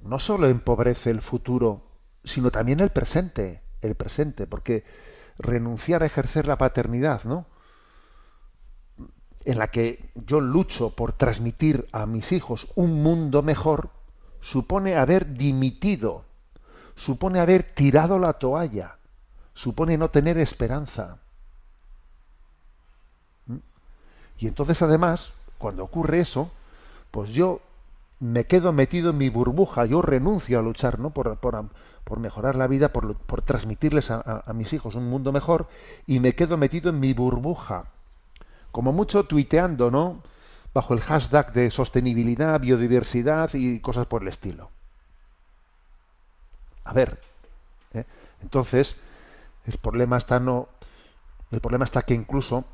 no solo empobrece el futuro, sino también el presente el presente, porque renunciar a ejercer la paternidad, ¿no? En la que yo lucho por transmitir a mis hijos un mundo mejor, supone haber dimitido, supone haber tirado la toalla, supone no tener esperanza. ¿Mm? Y entonces además, cuando ocurre eso, pues yo me quedo metido en mi burbuja, yo renuncio a luchar ¿no? por, por, por mejorar la vida, por, por transmitirles a, mis hijos un mundo mejor, y me quedo metido en mi burbuja. Como mucho tuiteando, ¿no? Bajo el hashtag de sostenibilidad, biodiversidad y cosas por el estilo. A ver, ¿eh? entonces, el problema está no. El problema está que incluso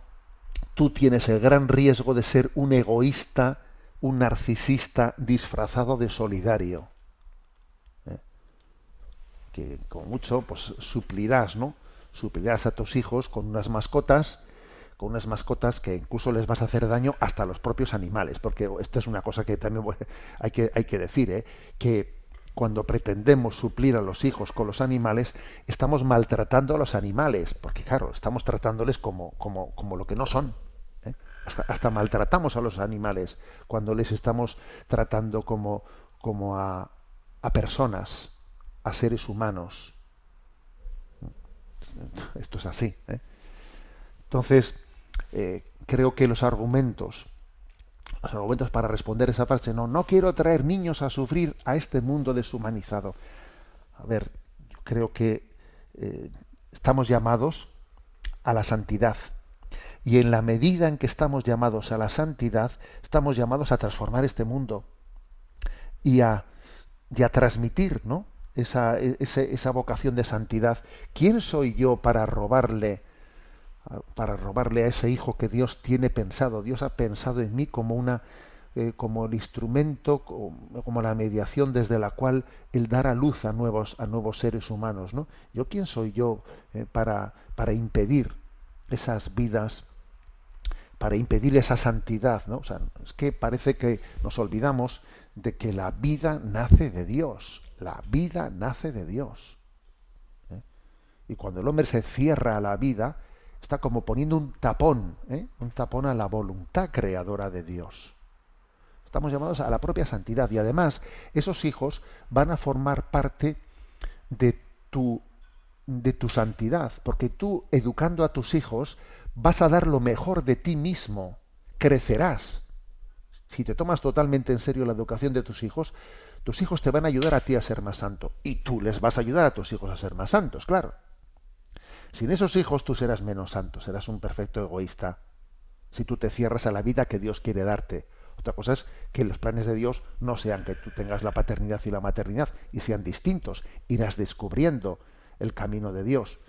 tú tienes el gran riesgo de ser un egoísta, un narcisista disfrazado de solidario que con mucho pues suplirás, ¿no? Suplirás a tus hijos con unas mascotas, con unas mascotas que incluso les vas a hacer daño hasta a los propios animales, porque esto es una cosa que también <laughs> hay que hay que decir, ¿eh? que cuando pretendemos suplir a los hijos con los animales, estamos maltratando a los animales, porque claro, estamos tratándoles como, como, como lo que no son. ¿eh? Hasta, hasta, maltratamos a los animales cuando les estamos tratando como, como a, a personas a seres humanos. Esto es así. ¿eh? Entonces, eh, creo que los argumentos, los argumentos para responder esa frase, no, no quiero traer niños a sufrir a este mundo deshumanizado. A ver, yo creo que eh, estamos llamados a la santidad. Y en la medida en que estamos llamados a la santidad, estamos llamados a transformar este mundo y a, y a transmitir, ¿no? Esa, esa vocación de santidad. ¿Quién soy yo para robarle, para robarle a ese hijo que Dios tiene pensado? Dios ha pensado en mí como una, eh, como el instrumento, como, la mediación desde la cual él dará luz a nuevos, a nuevos seres humanos, ¿no? Yo quién soy yo eh, para, para impedir esas vidas, para impedir esa santidad, ¿no? O sea, es que parece que nos olvidamos de que la vida nace de Dios la vida nace de Dios. ¿eh? Y cuando el hombre se cierra a la vida, está como poniendo un tapón, ¿eh? un tapón a la voluntad creadora de Dios. Estamos llamados a la propia santidad y además esos hijos van a formar parte de tu de tu santidad, porque tú educando a tus hijos vas a dar lo mejor de ti mismo, crecerás. Si te tomas totalmente en serio la educación de tus hijos, tus hijos te van a ayudar a ti a ser más santo y tú les vas a ayudar a tus hijos a ser más santos, claro. Sin esos hijos tú serás menos santo, serás un perfecto egoísta. Si tú te cierras a la vida que Dios quiere darte. Otra cosa es que los planes de Dios no sean que tú tengas la paternidad y la maternidad y sean distintos. Irás descubriendo el camino de Dios.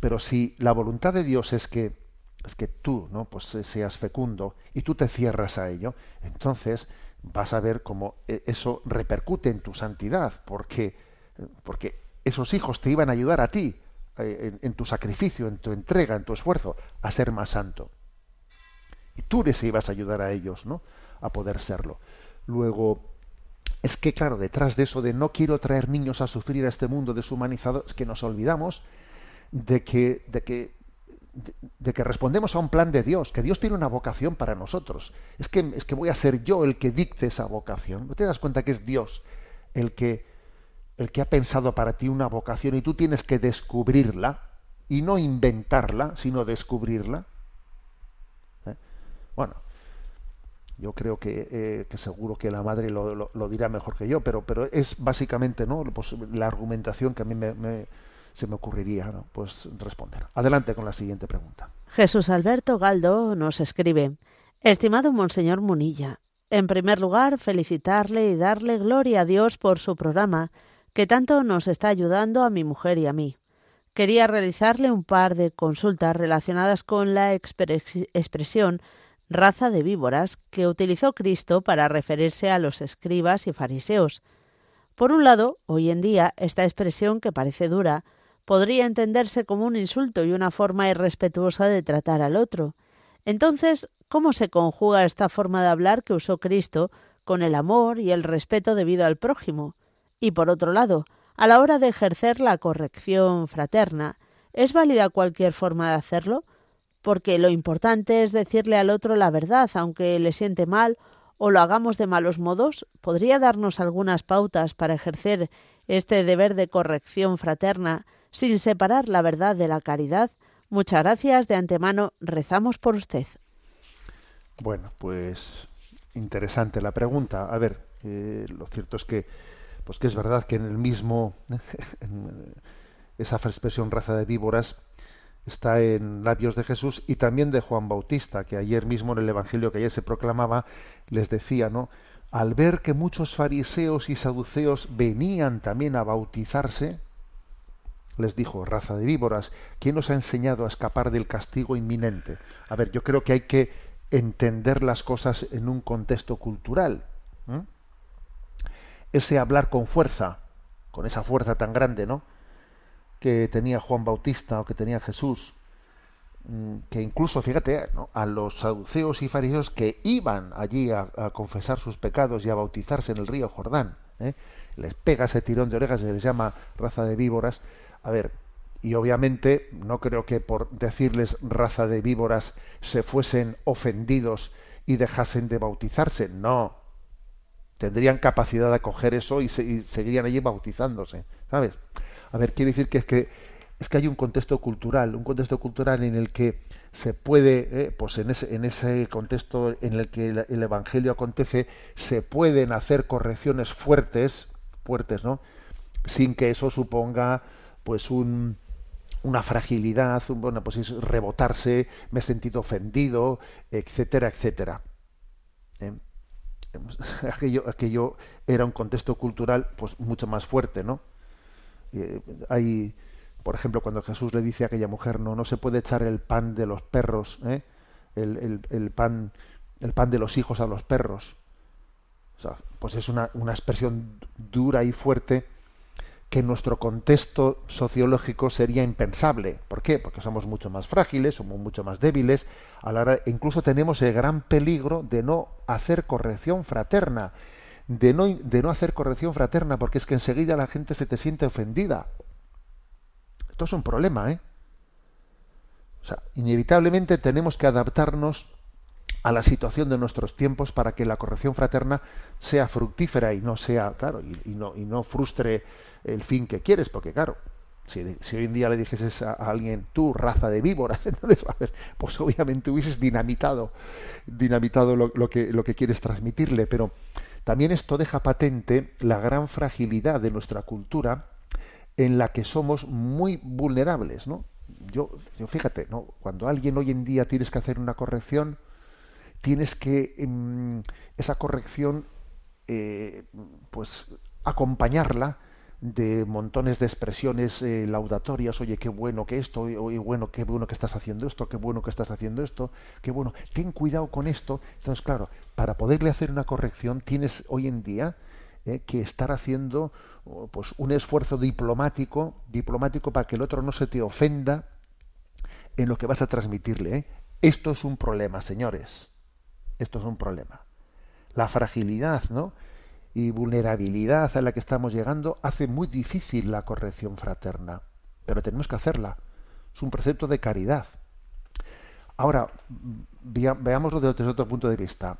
Pero si la voluntad de Dios es que es que tú, ¿no? Pues seas fecundo y tú te cierras a ello, entonces vas a ver cómo eh, eso repercute en tu santidad, porque porque esos hijos te iban a ayudar a ti eh, en, en, tu sacrificio, en tu entrega, en tu esfuerzo, a ser más santo. Y tú les ibas a ayudar a ellos, ¿no? A poder serlo. Luego, es que, claro, detrás de eso de no quiero traer niños a sufrir a este mundo deshumanizado, es que nos olvidamos de que, de que, de, que respondemos a un plan de Dios, que Dios tiene una vocación para nosotros. Es que, es que voy a ser yo el que dicte esa vocación. ¿No te das cuenta que es Dios el que, el que ha pensado para ti una vocación y tú tienes que descubrirla y no inventarla, sino descubrirla. ¿Eh? Bueno, yo creo que, eh, que, seguro que la madre lo, dirá mejor que yo, pero, pero es básicamente no pues, la argumentación que a mí me, se me ocurriría pues responder. Adelante con la siguiente pregunta. Jesús Alberto Galdo nos escribe, estimado Monseñor Munilla, en primer lugar felicitarle y darle gloria a Dios por su programa que tanto nos está ayudando a mi mujer y a mí. Quería realizarle un par de consultas relacionadas con la expresión raza de víboras que utilizó Cristo para referirse a los escribas y fariseos. Por un lado, hoy en día, esta expresión, que parece dura, podría entenderse como un insulto y una forma irrespetuosa de tratar al otro. Entonces, ¿cómo se conjuga esta forma de hablar que usó Cristo con el amor y el respeto debido al prójimo? Y por otro lado, a la hora de ejercer la corrección fraterna, ¿es válida cualquier forma de hacerlo? Porque lo importante es decirle al otro la verdad, aunque le siente mal o lo hagamos de malos modos. ¿Podría darnos algunas pautas para ejercer este deber de corrección fraterna sin separar la verdad de la caridad? Muchas gracias de antemano. Rezamos por usted. Bueno, pues interesante la pregunta. A ver, eh, lo cierto es que pues que es verdad que en el mismo <laughs> en esa expresión raza de víboras está en labios de Jesús y también de Juan Bautista, que ayer mismo en el evangelio que ayer se proclamaba les decía, ¿no? Al ver que muchos fariseos y saduceos venían también a bautizarse, les dijo, raza de víboras, ¿quién os ha enseñado a escapar del castigo inminente? A ver, yo creo que hay que entender las cosas en un contexto cultural. ese hablar con fuerza, con esa fuerza tan grande, ¿no? que tenía Juan Bautista o que tenía Jesús, que incluso, fíjate, a los saduceos y fariseos que iban allí a, a, confesar sus pecados y a bautizarse en el río Jordán, ¿eh? les pega ese tirón de orejas, se les llama raza de víboras. A ver, y obviamente no creo que por decirles raza de víboras se fuesen ofendidos y dejasen de bautizarse, no, tendrían capacidad de acoger eso y, se, y, seguirían allí bautizándose, ¿sabes? A ver, quiere decir que es que es que hay un contexto cultural, un contexto cultural en el que se puede, eh, pues en ese, en ese contexto en el que el, Evangelio acontece, se pueden hacer correcciones fuertes, fuertes, ¿no? Sin que eso suponga, pues un, una fragilidad, un, bueno, pues es rebotarse, me he sentido ofendido, etcétera, etcétera. ¿Eh? <laughs> aquello, aquello era un contexto cultural pues mucho más fuerte, ¿no? Eh, hay, por ejemplo, cuando Jesús le dice a aquella mujer, no, no se puede echar el pan de los perros, ¿eh? el, el, el, pan, el pan de los hijos a los perros. Pues es una, una expresión dura y fuerte que nuestro contexto sociológico sería impensable. ¿Por qué? Porque somos mucho más frágiles, somos mucho más débiles, a incluso tenemos el gran peligro de no hacer corrección fraterna, de no, de no hacer corrección fraterna, porque es que enseguida la gente se te siente ofendida. Esto es un problema, ¿eh? O sea, inevitablemente tenemos que adaptarnos a la situación de nuestros tiempos para que la corrección fraterna sea fructífera y no sea, claro, y no, y no frustre el fin que quieres, porque claro, si, hoy en día le dijeses a, alguien, tú, raza de víboras, <laughs> entonces, ver, pues obviamente hubieses dinamitado, dinamitado lo, lo que, lo que quieres transmitirle, pero también esto deja patente la gran fragilidad de nuestra cultura en la que somos muy vulnerables, ¿no? Yo, yo fíjate, ¿no? Cuando alguien hoy en día tienes que hacer una corrección, tienes que em, esa corrección eh, pues acompañarla de montones de expresiones eh, laudatorias, oye, qué bueno que esto, oye, bueno, qué bueno que estás haciendo esto, qué bueno que estás haciendo esto, qué bueno, ten cuidado con esto. Entonces, claro, para poderle hacer una corrección tienes hoy en día eh, que estar haciendo pues un esfuerzo diplomático, diplomático para que el otro no se te ofenda en lo que vas a transmitirle. ¿eh? Esto es un problema, señores. Esto es un problema. La fragilidad, ¿no? Y vulnerabilidad a la que estamos llegando hace muy difícil la corrección fraterna. Pero tenemos que hacerla. Es un precepto de caridad. Ahora, veámoslo desde otro punto de vista.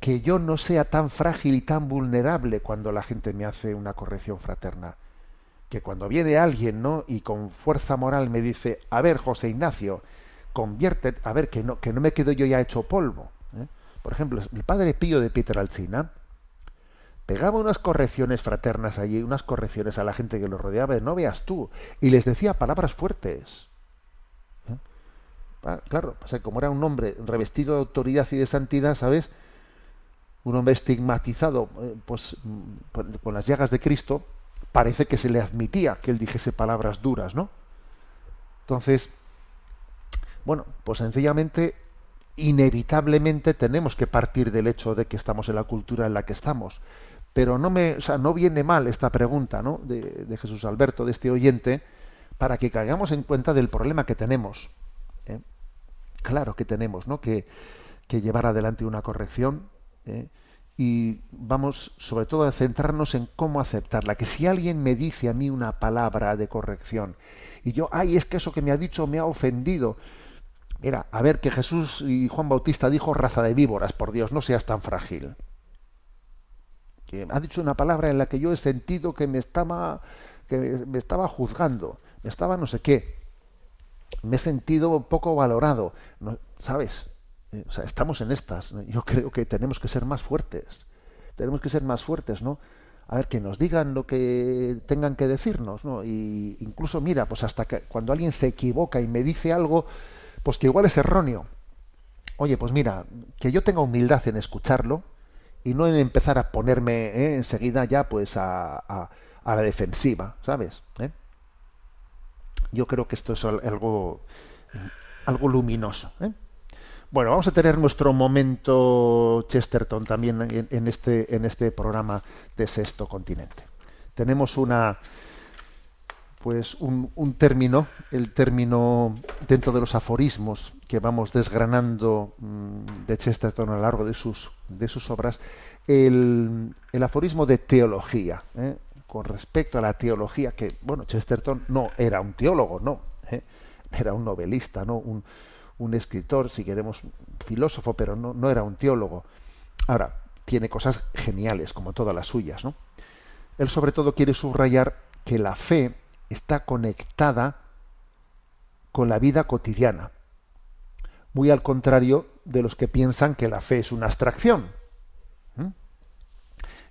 Que yo no sea tan frágil y tan vulnerable cuando la gente me hace una corrección fraterna. Que cuando viene alguien, ¿no? Y con fuerza moral me dice, a ver, José Ignacio, convierte, a ver, que no, que no me quedo yo ya hecho polvo. ¿eh? Por ejemplo, el padre Pío de Pietralcina, pegaba unas correcciones fraternas allí, unas correcciones a la gente que lo rodeaba, no veas tú, y les decía palabras fuertes. ¿Eh? Ah, claro, o sea, como era un hombre revestido de autoridad y de santidad, ¿sabes? Un hombre estigmatizado eh, pues, con las llagas de Cristo, parece que se le admitía que él dijese palabras duras, ¿no? Entonces, bueno, pues sencillamente, inevitablemente tenemos que partir del hecho de que estamos en la cultura en la que estamos. Pero no me, o sea, no viene mal esta pregunta, ¿no? De, de Jesús Alberto, de este oyente, para que caigamos en cuenta del problema que tenemos. ¿eh? Claro que tenemos, ¿no? Que, que llevar adelante una corrección. ¿eh? Y vamos, sobre todo, a centrarnos en cómo aceptarla. Que si alguien me dice a mí una palabra de corrección y yo, ay, es que eso que me ha dicho me ha ofendido. Mira, a ver, que Jesús y Juan Bautista dijo raza de víboras, por Dios, no seas tan frágil. Ha dicho una palabra en la que yo he sentido que me estaba, que me estaba juzgando, me estaba no sé qué. Me he sentido poco valorado, ¿no? ¿sabes? Eh, estamos en estas. Yo creo que tenemos que ser más fuertes. Tenemos que ser más fuertes, ¿no? A ver, que nos digan lo que tengan que decirnos, ¿no? Y incluso, mira, pues hasta que cuando alguien se equivoca y me dice algo, pues que igual es erróneo. Oye, pues mira, que yo tenga humildad en escucharlo y no en empezar a ponerme ¿eh? enseguida ya pues a, a- la defensiva, ¿sabes? ¿Eh? Yo creo que esto es al- algo, algo luminoso. ¿eh? Bueno, vamos a tener nuestro momento Chesterton también en este, en este programa de Sexto Continente. Tenemos una pues un, un término, el término dentro de los aforismos que vamos desgranando mm, de Chesterton a lo largo de sus, de sus obras, el, el aforismo de teología, ¿eh? con respecto a la teología, que, bueno, Chesterton no era un teólogo, no, ¿eh? era un novelista, no un, un escritor, si queremos, filósofo, pero no, no era un teólogo. Ahora, tiene cosas geniales, como todas las suyas, ¿no? Él sobre todo quiere subrayar que la fe está conectada con la vida cotidiana, muy al contrario de los que piensan que la fe es una abstracción. ¿Mm?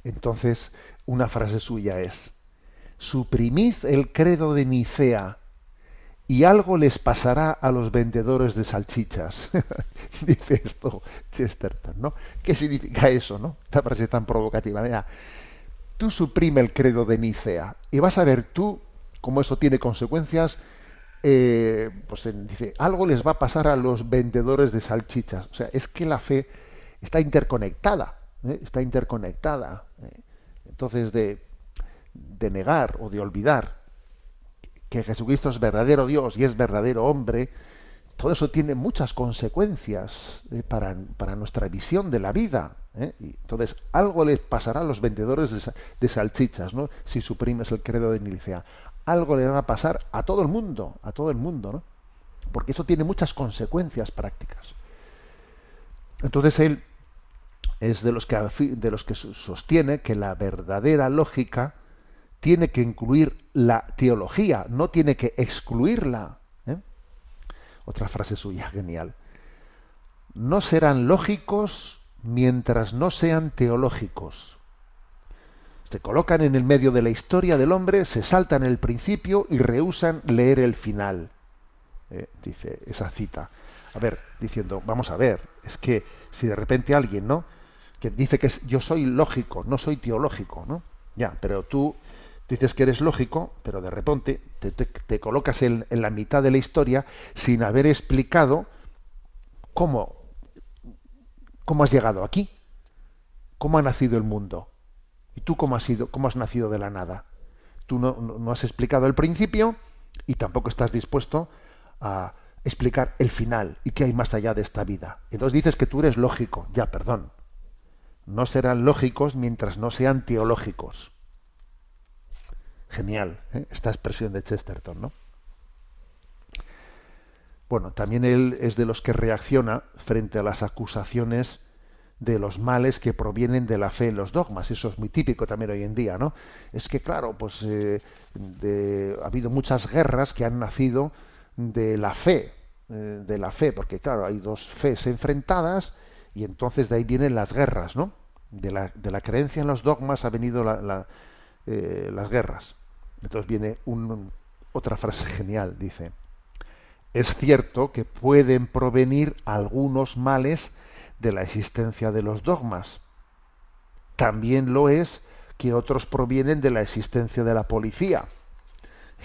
Entonces, una frase suya es, suprimid el credo de Nicea y algo les pasará a los vendedores de salchichas. <laughs> Dice esto Chesterton, ¿no? ¿Qué significa eso, no? Esta frase tan provocativa. Mira, tú suprime el credo de Nicea y vas a ver tú cómo eso tiene consecuencias. eh, pues dice, algo les va a pasar a los vendedores de salchichas. O sea, es que la fe está interconectada, ¿eh? está interconectada. ¿eh? Entonces, de, de negar o de olvidar que Jesucristo es verdadero Dios y es verdadero hombre, todo eso tiene muchas consecuencias para, para nuestra visión de la vida. Y entonces, algo les pasará a los vendedores de, de salchichas, ¿no? Si suprimes el credo de Nicea. Algo le va a pasar a todo el mundo, a todo el mundo, ¿no? porque eso tiene muchas consecuencias prácticas. Entonces él es de los que, de los que sostiene que la verdadera lógica tiene que incluir la teología, no tiene que excluirla. ¿eh? Otra frase suya, <laughs> genial. No serán lógicos mientras no sean teológicos. Se colocan en el medio de la historia del hombre, se saltan el principio y rehusan leer el final. ¿eh? dice esa cita. A ver, diciendo, vamos a ver, es que si de repente alguien, ¿no? Que dice que yo soy lógico, no soy teológico, ¿no? Ya, pero tú dices que eres lógico, pero de repente te, colocas en, la mitad de la historia sin haber explicado cómo, cómo has llegado aquí, cómo ha nacido el mundo. ¿Y tú cómo has, has nacido de la nada? Tú no, no has explicado el principio y tampoco estás dispuesto a explicar el final y qué hay más allá de esta vida. Entonces dices que tú eres lógico. Ya, perdón. No serán lógicos mientras no sean teológicos. Genial, ¿eh? esta expresión de Chesterton, ¿no? Bueno, también él es de los que reacciona frente a las acusaciones de los males que provienen de la fe en los dogmas. Eso es muy típico también hoy en día, ¿no? Es que, claro, pues eh, ha habido muchas guerras que han nacido de la fe, eh, de la fe, porque, claro, hay dos fes enfrentadas y entonces de ahí vienen las guerras, ¿no? De la, de la creencia en los dogmas ha venido la, las guerras. Entonces viene otra frase <laughs> genial, dice, es cierto que pueden provenir algunos males de la existencia de los dogmas. También lo es que otros provienen de la existencia de la policía.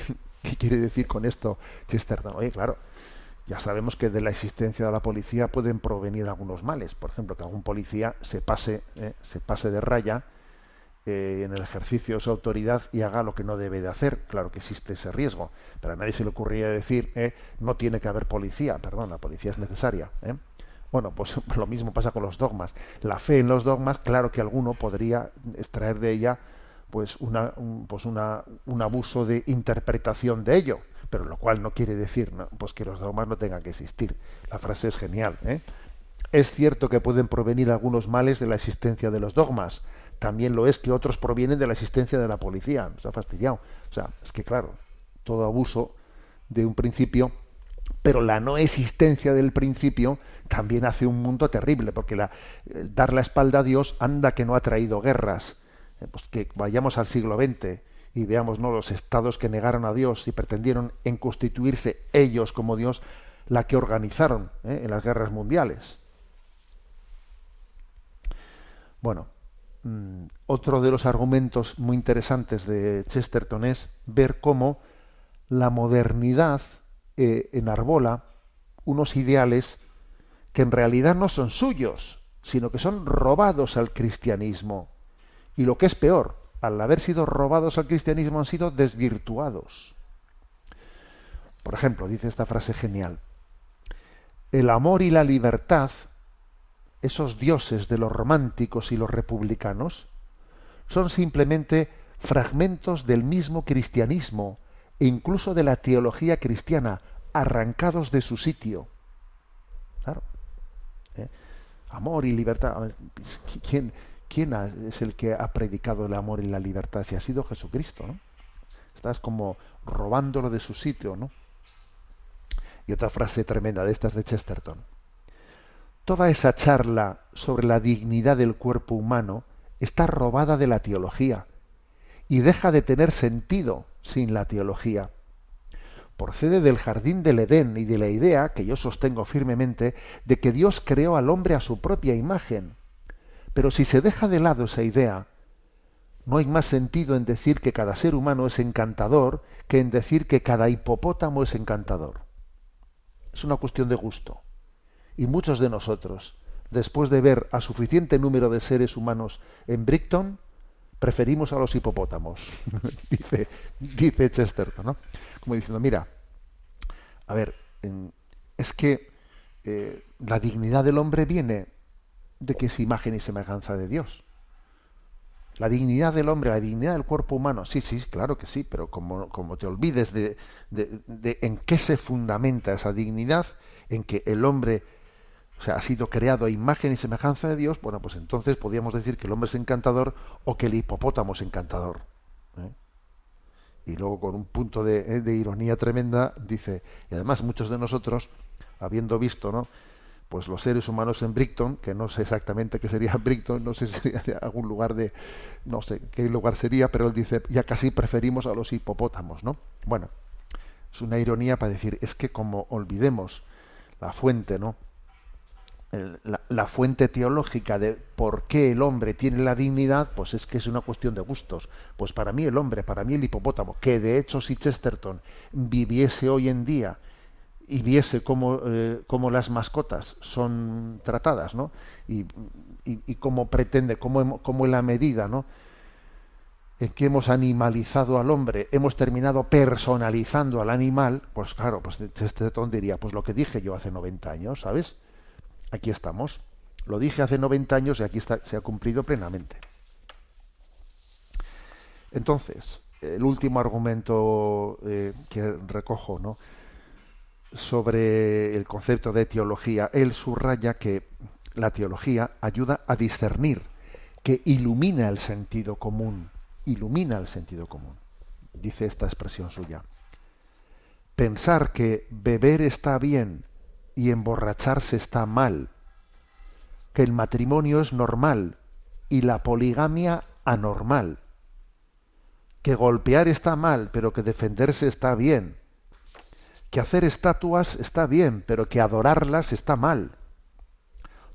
<laughs> ¿Qué quiere decir con esto Chesterton? Oye, claro, ya sabemos que de la existencia de la policía pueden provenir algunos males. Por ejemplo, que algún policía se pase, eh, se pase de raya eh, en el ejercicio de su autoridad y haga lo que no debe de hacer. Claro que existe ese riesgo, pero a nadie se le ocurría decir eh, no tiene que haber policía, perdón, la policía es necesaria. ¿Eh? Bueno, pues <laughs> lo mismo pasa con los dogmas. La fe en los dogmas, claro que alguno podría extraer de ella pues, una, un, pues una, un abuso de interpretación de ello, pero lo cual no quiere decir pues que los dogmas no tengan que existir. La frase es genial. Es cierto que pueden provenir algunos males de la existencia de los dogmas, también lo es que otros provienen de la existencia de la policía. Nos ha fastidiado. O sea, es que claro, todo abuso de un principio, pero la no existencia del principio también hace un mundo terrible, porque la, dar la espalda a Dios anda que no ha traído guerras. Eh, pues que vayamos al siglo XX y veamos ¿no? los estados que negaron a Dios y pretendieron en constituirse ellos como Dios, la que organizaron ¿eh? en las guerras mundiales. Bueno, Mm, otro de los argumentos muy interesantes de Chesterton es ver cómo la modernidad eh, enarbola unos ideales que en realidad no son suyos, sino que son robados al cristianismo. Y lo que es peor, al haber sido robados al cristianismo han sido desvirtuados. Por ejemplo, dice esta frase genial, el amor y la libertad esos dioses de los románticos y los republicanos, son simplemente fragmentos del mismo cristianismo e incluso de la teología cristiana, arrancados de su sitio. Claro. Amor y libertad. ¿Quién, ¿Quién es el que ha predicado el amor y la libertad? Si ha sido Jesucristo, ¿no? Estás como robándolo de su sitio, ¿no? Y otra frase tremenda de estas de Chesterton toda esa charla sobre la dignidad del cuerpo humano está robada de la teología y deja de tener sentido sin la teología. Procede del jardín del Edén y de la idea, que yo sostengo firmemente, de que Dios creó al hombre a su propia imagen. Pero si se deja de lado esa idea, no hay más sentido en decir que cada ser humano es encantador que en decir que cada hipopótamo es encantador. Es una cuestión de gusto. Y muchos de nosotros, después de ver a suficiente número de seres humanos en Brickton, preferimos a los hipopótamos, <laughs> dice, dice Chesterton. Como diciendo, mira, a ver, es que eh, la dignidad del hombre viene de que es imagen y semejanza de Dios. La dignidad del hombre, la dignidad del cuerpo humano, sí, sí, claro que sí, pero como, como te olvides de, de, en qué se fundamenta esa dignidad, en que el hombre o sea, ha sido creado a imagen y semejanza de Dios, bueno, pues entonces podríamos decir que el hombre es encantador o que el hipopótamo es encantador. ¿eh? Y luego con un punto de, de, ironía tremenda dice, y además muchos de nosotros, habiendo visto, ¿no? Pues los seres humanos en Brighton, que no sé exactamente qué sería Brighton, no sé si sería algún lugar de, no sé qué lugar sería, pero él dice, ya casi preferimos a los hipopótamos, ¿no? Bueno, es una ironía para decir, es que como olvidemos la fuente, ¿no? La, fuente teológica de por qué el hombre tiene la dignidad, pues es que es una cuestión de gustos. Pues para mí el hombre, para mí el hipopótamo, que de hecho si Chesterton viviese hoy en día y viese cómo, eh, cómo las mascotas son tratadas, ¿no? Y cómo pretende, cómo, cómo en la medida, ¿no? en que hemos animalizado al hombre, hemos terminado personalizando al animal, pues claro, pues Chesterton diría, pues lo que dije yo hace 90 años, ¿sabes? Aquí estamos. Lo dije hace 90 años y aquí se ha cumplido plenamente. Entonces, el último argumento eh, que recojo ¿no? sobre el concepto de teología, él subraya que la teología ayuda a discernir, que ilumina el sentido común, ilumina el sentido común. Dice esta expresión suya. Pensar que beber está bien y emborracharse está mal, que el matrimonio es normal y la poligamia anormal, que golpear está mal, pero que defenderse está bien, que hacer estatuas está bien, pero que adorarlas está mal.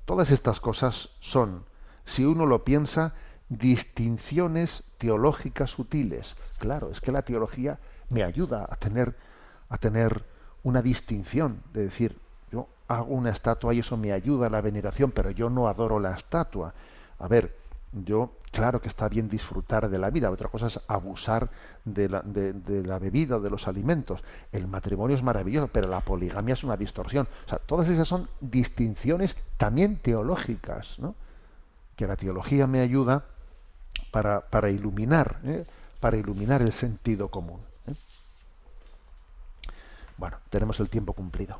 Todas estas cosas son, si uno lo piensa, distinciones teológicas sutiles. Claro, es que la teología me ayuda a tener a tener una distinción, de decir, hago una estatua y eso me ayuda a la veneración, pero yo no adoro la estatua. A ver, yo, claro que está bien disfrutar de la vida, otra cosa es abusar de la, de, la bebida o de los alimentos. El matrimonio es maravilloso, pero la poligamia es una distorsión. O sea, todas esas son distinciones también teológicas, ¿no? Que la teología me ayuda para, para iluminar, ¿eh? para iluminar el sentido común. ¿eh? Bueno, tenemos el tiempo cumplido